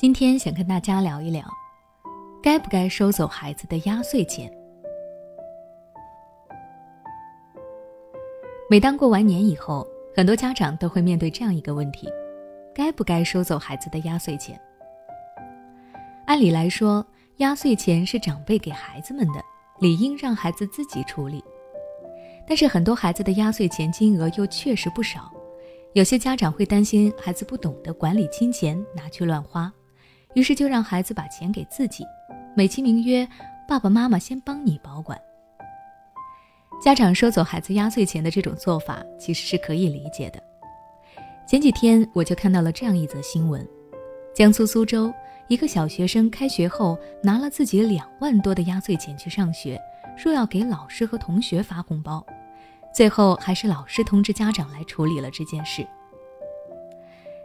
今天想跟大家聊一聊，该不该收走孩子的压岁钱？每当过完年以后，很多家长都会面对这样一个问题：该不该收走孩子的压岁钱？按理来说，压岁钱是长辈给孩子们的，理应让孩子自己处理。但是很多孩子的压岁钱金额又确实不少，有些家长会担心孩子不懂得管理金钱，拿去乱花，于是就让孩子把钱给自己，美其名曰“爸爸妈妈先帮你保管”。家长收走孩子压岁钱的这种做法其实是可以理解的。前几天我就看到了这样一则新闻：江苏苏州一个小学生开学后拿了自己两万多的压岁钱去上学，说要给老师和同学发红包，最后还是老师通知家长来处理了这件事。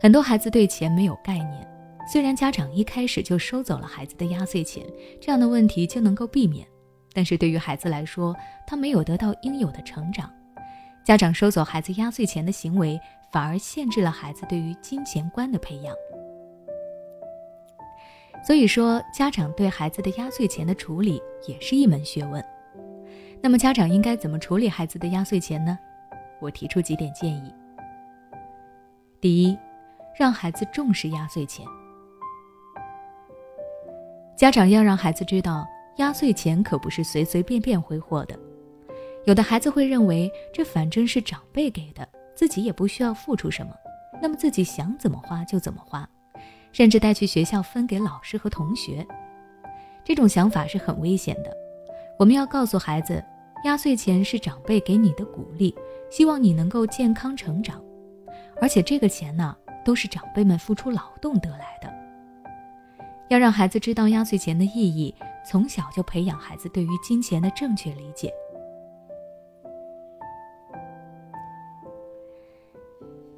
很多孩子对钱没有概念，虽然家长一开始就收走了孩子的压岁钱，这样的问题就能够避免。但是对于孩子来说，他没有得到应有的成长，家长收走孩子压岁钱的行为，反而限制了孩子对于金钱观的培养。所以说，家长对孩子的压岁钱的处理也是一门学问。那么，家长应该怎么处理孩子的压岁钱呢？我提出几点建议。第一，让孩子重视压岁钱，家长要让孩子知道。压岁钱可不是随随便便挥霍的，有的孩子会认为这反正是长辈给的，自己也不需要付出什么，那么自己想怎么花就怎么花，甚至带去学校分给老师和同学。这种想法是很危险的。我们要告诉孩子，压岁钱是长辈给你的鼓励，希望你能够健康成长，而且这个钱呢，都是长辈们付出劳动得来的。要让孩子知道压岁钱的意义。从小就培养孩子对于金钱的正确理解。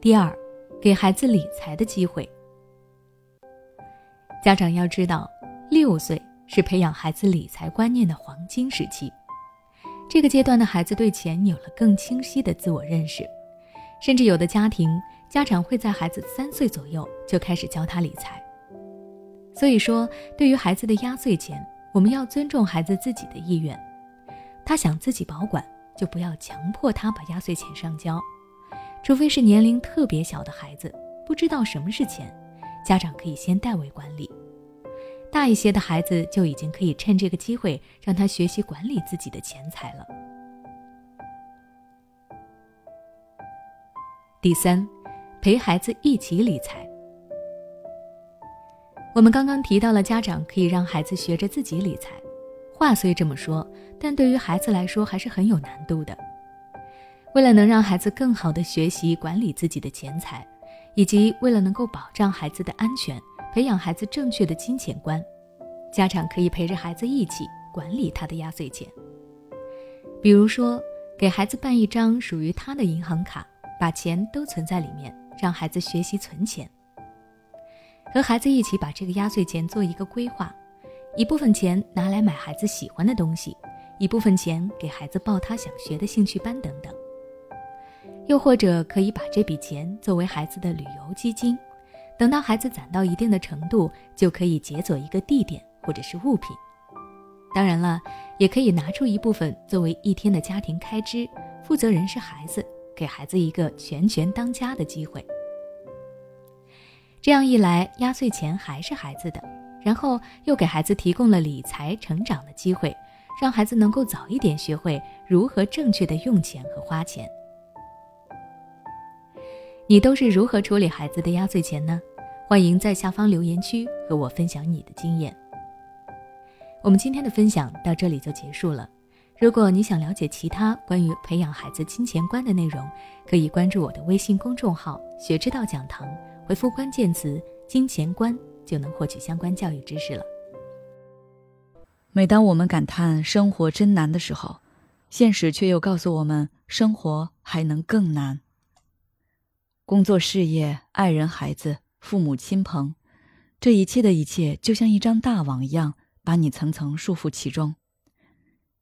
第二，给孩子理财的机会。家长要知道，六岁是培养孩子理财观念的黄金时期，这个阶段的孩子对钱有了更清晰的自我认识，甚至有的家庭家长会在孩子三岁左右就开始教他理财。所以说，对于孩子的压岁钱。我们要尊重孩子自己的意愿，他想自己保管，就不要强迫他把压岁钱上交，除非是年龄特别小的孩子，不知道什么是钱，家长可以先代为管理。大一些的孩子就已经可以趁这个机会让他学习管理自己的钱财了。第三，陪孩子一起理财。我们刚刚提到了，家长可以让孩子学着自己理财。话虽这么说，但对于孩子来说还是很有难度的。为了能让孩子更好的学习管理自己的钱财，以及为了能够保障孩子的安全，培养孩子正确的金钱观，家长可以陪着孩子一起管理他的压岁钱。比如说，给孩子办一张属于他的银行卡，把钱都存在里面，让孩子学习存钱。和孩子一起把这个压岁钱做一个规划，一部分钱拿来买孩子喜欢的东西，一部分钱给孩子报他想学的兴趣班等等。又或者可以把这笔钱作为孩子的旅游基金，等到孩子攒到一定的程度，就可以解锁一个地点或者是物品。当然了，也可以拿出一部分作为一天的家庭开支，负责人是孩子，给孩子一个全权当家的机会。这样一来，压岁钱还是孩子的，然后又给孩子提供了理财成长的机会，让孩子能够早一点学会如何正确的用钱和花钱。你都是如何处理孩子的压岁钱呢？欢迎在下方留言区和我分享你的经验。我们今天的分享到这里就结束了。如果你想了解其他关于培养孩子金钱观的内容，可以关注我的微信公众号“学之道讲堂”。回复关键词“金钱观”就能获取相关教育知识了。每当我们感叹生活真难的时候，现实却又告诉我们，生活还能更难。工作、事业、爱人、孩子、父母亲朋，这一切的一切，就像一张大网一样，把你层层束缚其中。